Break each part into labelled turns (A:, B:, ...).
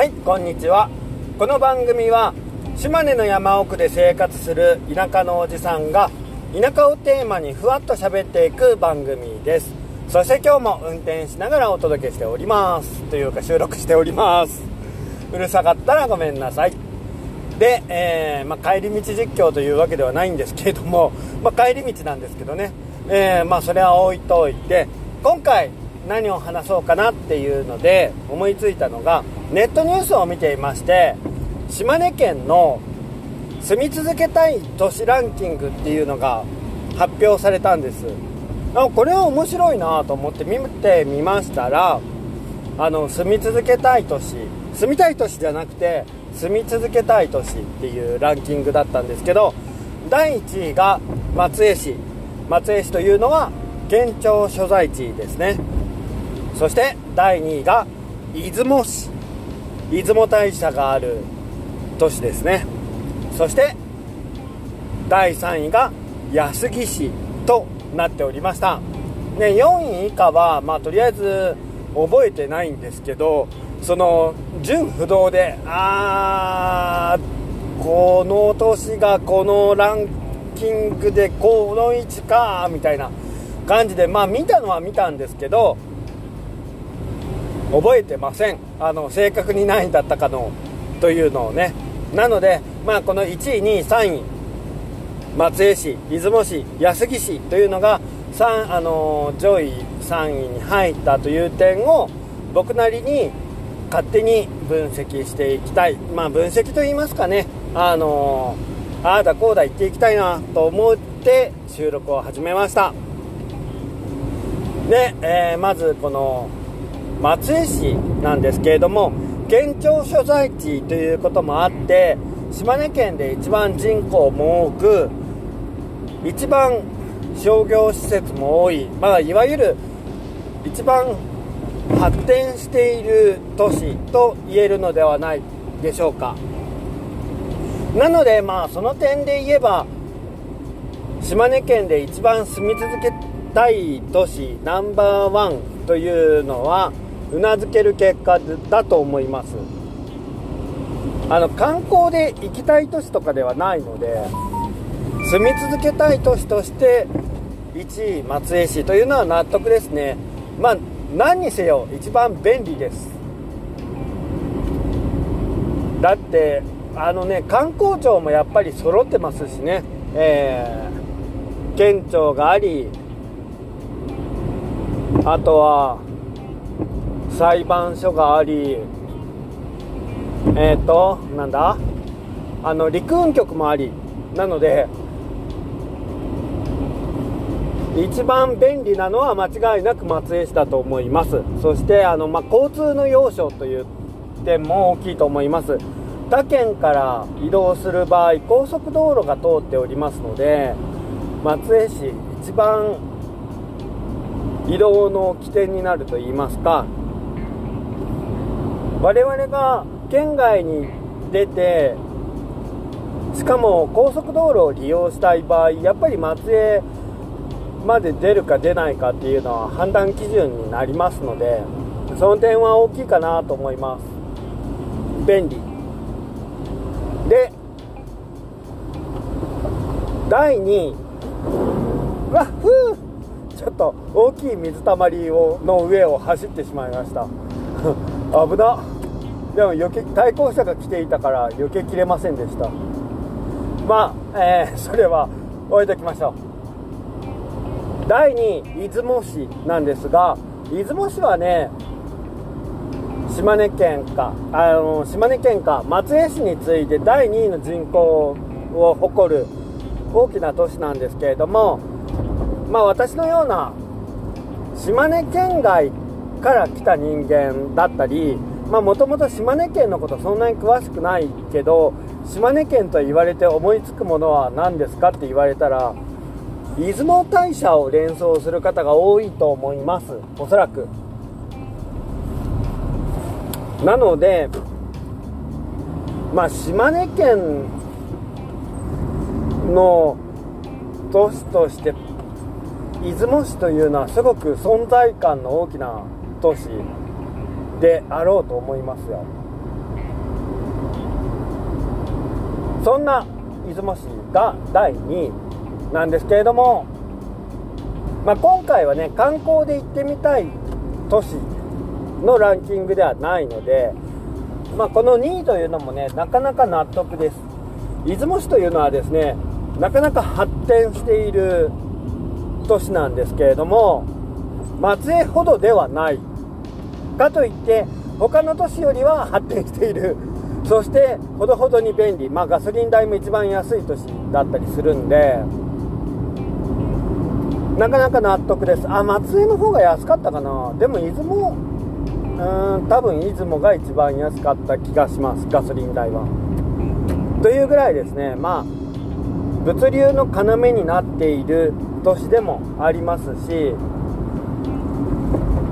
A: はいこんにちは。この番組は島根の山奥で生活する田舎のおじさんが田舎をテーマにふわっと喋っていく番組です。そして今日も運転しながらお届けしております。というか収録しております。うるさかったらごめんなさい。で、えー、まあ、帰り道実況というわけではないんですけれども、まあ、帰り道なんですけどね、えー、まあ、それは置いといて今回何を話そうかなっていうので思いついたのがネットニュースを見ていまして島根県の住み続けたい都市ランキングっていうのが発表されたんです。これは面白いなと思って見てみましたらあの住み続けたい都市住みたい都市じゃなくて住み続けたい都市っていうランキングだったんですけど第1位が松江市。松江市というのは県庁所在地ですね。そして第2位が出雲市。出雲大社がある都市ですね。そして第3位が安来市となっておりました、ね、4位以下は、まあ、とりあえず覚えてないんですけどその純不動であーこの都市がこのランキングでこの位置かみたいな感じでまあ見たのは見たんですけど覚えてません。あの正確に何位だったかのというのをね。なのでまあこの1位2位3位松江市出雲市安来市というのが3あの上位3位に入ったという点を僕なりに勝手に分析していきたい。まあ分析と言いますかね。あのああだこうだ言っていきたいなと思って収録を始めました。で、えー、まずこの松江市なんですけれども県庁所在地ということもあって島根県で一番人口も多く一番商業施設も多い、まあ、いわゆる一番発展している都市と言えるのではないでしょうか。なのでまあその点で言えば島根県で一番住み続けたい都市ナンバーワンというのはうなずける結果だと思います。あの観光で行きたい都市とかではないので住み続けたい都市として1位松江市というのは納得ですね。まあ何にせよ一番便利です。だってあのね観光庁もやっぱり揃ってますしね。えー、県庁がありあとは裁判所がありえっ、ー、となんだ？あの陸運局もあり。なので一番便利なのは間違いなく松江市だと思います。そしてあの、まあ、交通の要所という点も大きいと思います。他県から移動する場合高速道路が通っておりますので松江市一番移動の起点になると言いますか我々が県外に出てしかも高速道路を利用したい場合やっぱり松江まで出るか出ないかっていうのは判断基準になりますのでその点は大きいかなと思います。便利。で第2位わっふーちょっと大きい水たまりをの上を走ってしまいました。危な。でも余計対向車が来ていたから余計切れませんでした。まあ、えー、それは置いときましょう。第2位出雲市なんですが出雲市はね島根県かあの島根県か松江市に次いで第2位の人口を誇る大きな都市なんですけれどもまあ私のような島根県外から来た人間だったりまあもともと島根県のことそんなに詳しくないけど島根県と言われて思いつくものは何ですかって言われたら出雲大社を連想する方が多いと思います。おそらく。なのでまあ島根県の都市として出雲市というのはすごく存在感の大きな都市であろうと思いますよそんな出雲市が第2位なんですけれども、まあ、今回はね観光で行ってみたい都市のランキングではないので、まあ、この2位というのもねなかなか納得です出雲市というのはですねなかなか発展している都市なんですけれども松江ほどではないかといって他の都市よりは発展している。そしてほどほどに便利。まあガソリン代も一番安い都市だったりするんでなかなか納得です。あ松江の方が安かったかな。でも出雲うん多分出雲が一番安かった気がします。ガソリン代は。というぐらいですね。まあ物流の要になっている都市でもありますし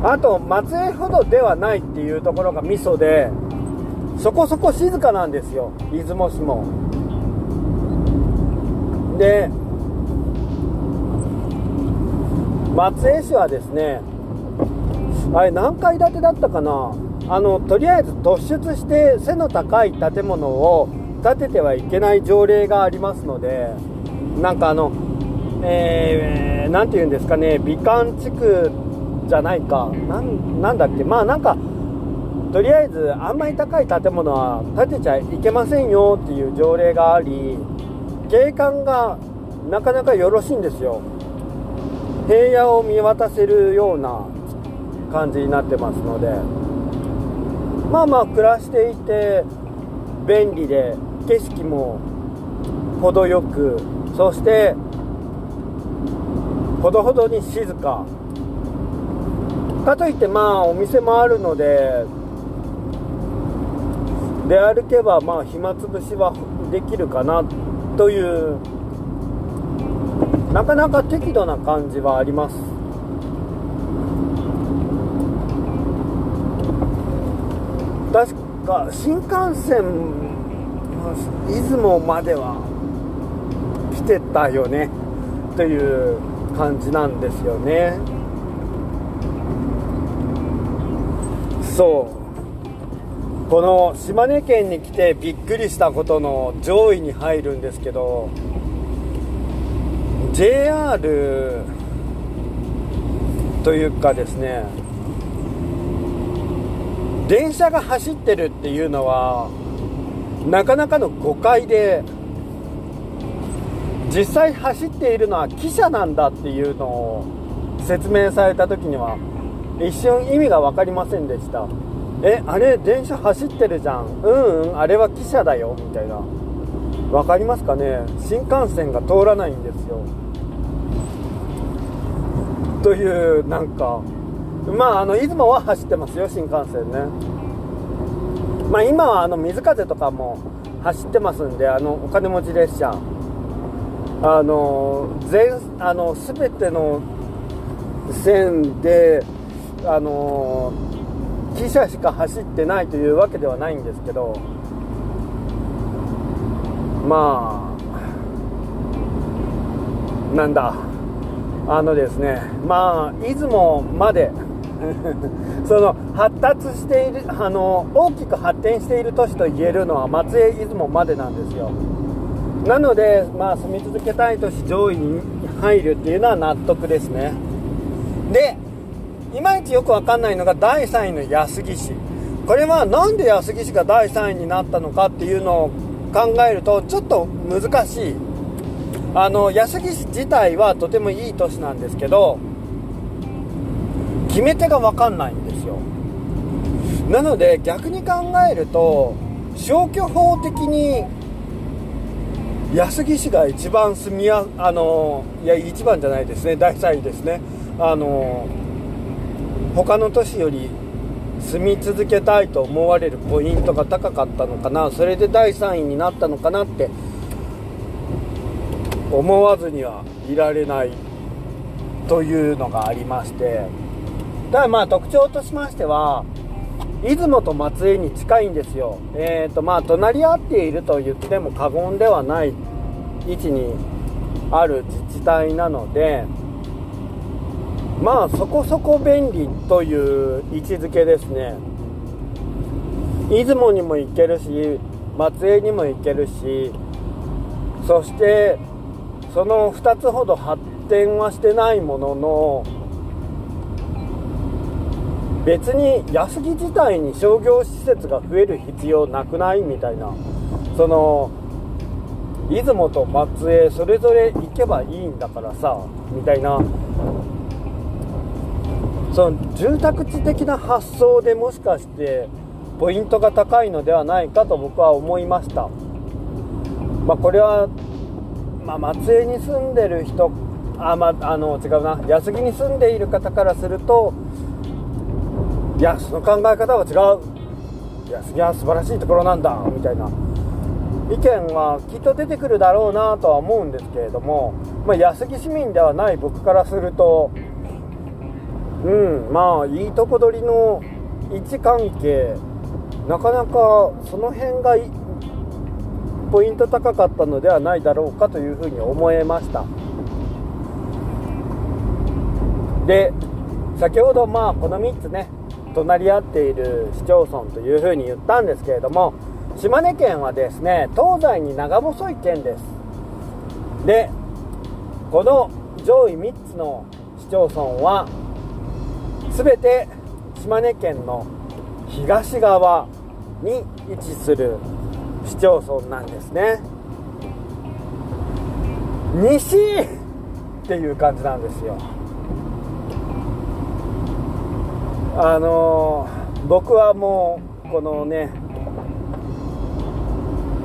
A: あと松江ほどではないっていうところがミソでそこそこ静かなんですよ。出雲市も。で松江市はですねあれ何階建てだったかな？あのとりあえず突出して背の高い建物を建ててはいけない条例がありますのでなんかあのえー、て言うんですかね美観地区じゃないか。なんだっけ。まあなんかとりあえずあんまり高い建物は建てちゃいけませんよっていう条例があり景観がなかなかよろしいんですよ。平野を見渡せるような感じになってますので。まあまあ暮らしていて便利で景色も程よくそしてほどほどに静か。かといってまあお店もあるので出歩けばまあ暇つぶしはできるかなというなかなか適度な感じはあります。確か新幹線出雲までは来てたよねという感じなんですよね。そう。この島根県に来てびっくりしたことの上位に入るんですけど JR というかですね電車が走ってるっていうのはなかなかの誤解で実際走っているのは汽車なんだっていうのを説明された時には一瞬意味が分かりませんでした。えあれ電車走ってるじゃん。うんうんあれは汽車だよ。みたいな。分かりますかね？新幹線が通らないんですよ。というなんか。まああの出雲は走ってますよ新幹線ね。まあ今はあの水風とかも走ってますんであのお金持ち列車。あの全あの全ての線であの汽車しか走ってないというわけではないんですけどまあなんだあのですねまあ出雲まで その発達しているあの大きく発展している都市と言えるのは松江出雲までなんですよ。なのでまあ住み続けたい都市上位に入るっていうのは納得ですね。でいまいちよくわかんないのが第3位の安来市これは何で安来市が第3位になったのかっていうのを考えるとちょっと難しい。あの安来市自体はとてもいい都市なんですけど決め手が分かんないんですよ。なので逆に考えると消去法的に安来市が一番住みやあのいや一番じゃないですね。第3位ですね。あの他の都市より住み続けたいと思われるポイントが高かったのかな。それで第3位になったのかなって思わずにはいられないというのがありまして。ただまあ特徴としましては出雲と松江に近いんですよ。えっ、ー、とまあ隣り合っていると言っても過言ではない位置にある自治体なのでまあそこそこ便利という位置づけですね。出雲にも行けるし松江にも行けるしそしてその2つほど発展はしてないものの別に安来自体に商業施設が増える必要なくないみたいなその出雲と松江それぞれ行けばいいんだからさみたいなその住宅地的な発想でもしかしてポイントが高いのではないかと僕は思いました。まあ、これは、まあ、松江に住んでる人あ、まあ、あの違うな。安来に住んでいる方からするといやその考え方は違う。安来は素晴らしいところなんだみたいな。意見はきっと出てくるだろうなとは思うんですけれども、まあ、安来市民ではない僕からするとうん。まあいいとこ取りの位置関係なかなかその辺がポイント高かったのではないだろうかというふうに思えました。で先ほどまあこの3つね隣り合っている市町村というふうに言ったんですけれども島根県はですね東西に長細い県です。でこの上位3つの市町村は全て島根県の東側に位置する市町村なんですね。西っていう感じなんですよ。あの僕はもうこのね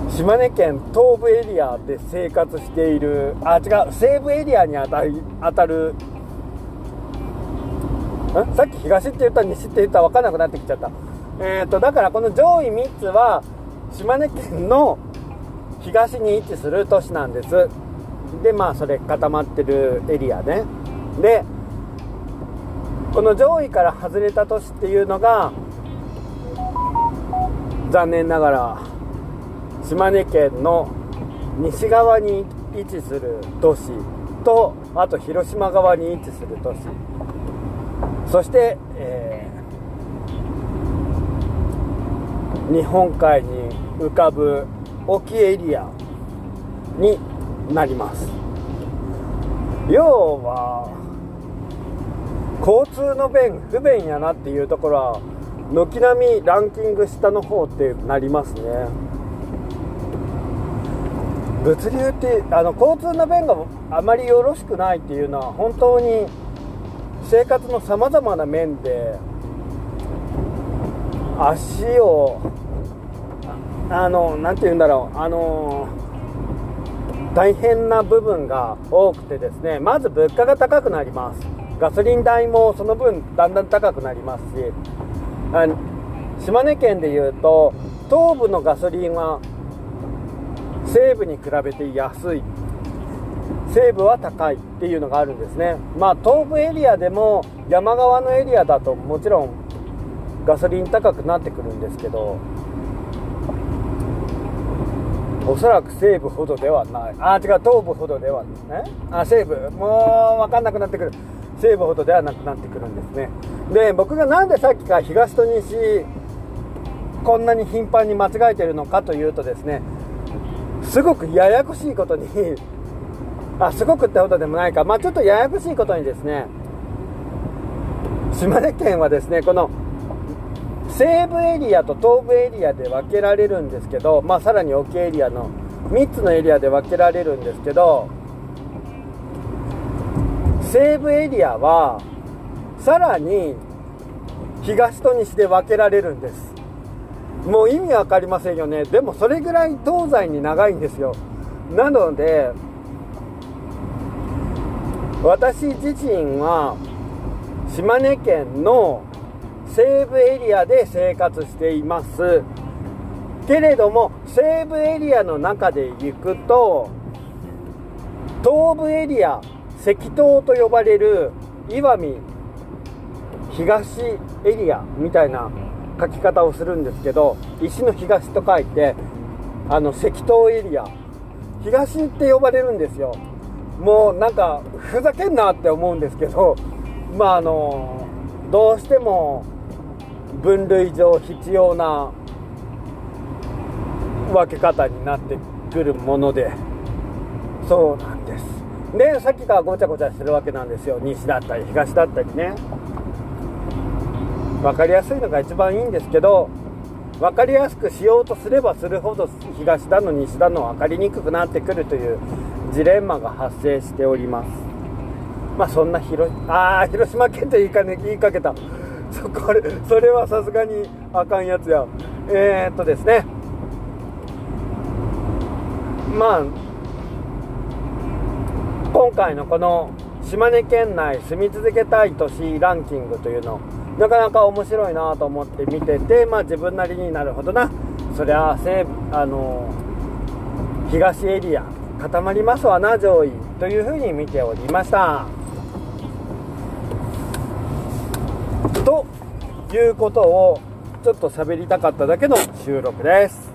A: 島根県東部エリアで生活しているあ違う西部エリアに当たるさっき東って言った西って言ったら分かんなくなってきちゃった。えーと、だからこの上位3つは島根県の東に位置する都市なんです。でまあそれ固まってるエリアね。でこの上位から外れた都市っていうのが残念ながら島根県の西側に位置する都市とあと広島側に位置する都市。そして、えー、日本海に浮かぶ沖エリアになります。要は交通の便不便やなっていうところは軒並みランキング下の方ってなりますね。物流ってあの交通の便があまりよろしくないっていうのは本当に生活のさまざまな面で足をあの何て言うんだろうあの大変な部分が多くてですねまず物価が高くなります。ガソリン代もその分だんだん高くなりますし島根県でいうと東部のガソリンは西部に比べて安い。西部は高いっていうのがあるんですね。まあ東部エリアでも山側のエリアだともちろんガソリン高くなってくるんですけどおそらく西部ほどではない。あ違う東部ほどではね。あ西部。もう分かんなくなってくる。西部ほどではなくなってくるんですね。で僕が何でさっきから東と西こんなに頻繁に間違えてるのかというとですねすごくややこしいことにあすごくってほどでもないか。まあちょっとややこしいことにですね島根県はですねこの西部エリアと東部エリアで分けられるんですけど、まあ、さらに沖エリアの3つのエリアで分けられるんですけど西部エリアはさらに東と西で分けられるんです。もう意味分かりませんよね。でもそれぐらい東西に長いんですよ。なので私自身は島根県の西部エリアで生活しています。けれども西部エリアの中で行くと東部エリア石東と呼ばれる石見東エリアみたいな書き方をするんですけど石の東と書いてあの石東エリア。東って呼ばれるんですよ。もうなんかふざけんなって思うんですけど まああのどうしても分類上必要な分け方になってくるものでそうなんです。でさっきからごちゃごちゃしてるわけなんですよ。西だったり東だったりね。分かりやすいのが一番いいんですけど分かりやすくしようとすればするほど東だの西だの分かりにくくなってくるというジレンマが発生しております。まあそんな広あ広島県と言いか,、ね、言いかけた。そこれそれはさすがにあかんやつや。えー、っとですね。まあ今回のこの島根県内住み続けたい都市ランキングというのなかなか面白いなと思って見ててまあ自分なりになるほどな。そりゃ西あの東エリア固まりますわな上位というふうに見ておりました。ということをちょっと喋りたかっただけの収録です。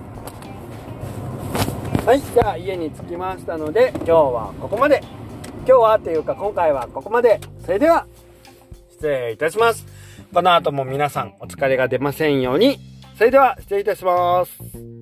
A: はいじゃあ家に着きましたので今日はここまで。今日はというか今回はここまで。それでは失礼いたします。この後も皆さんお疲れが出ませんように。それでは失礼いたします。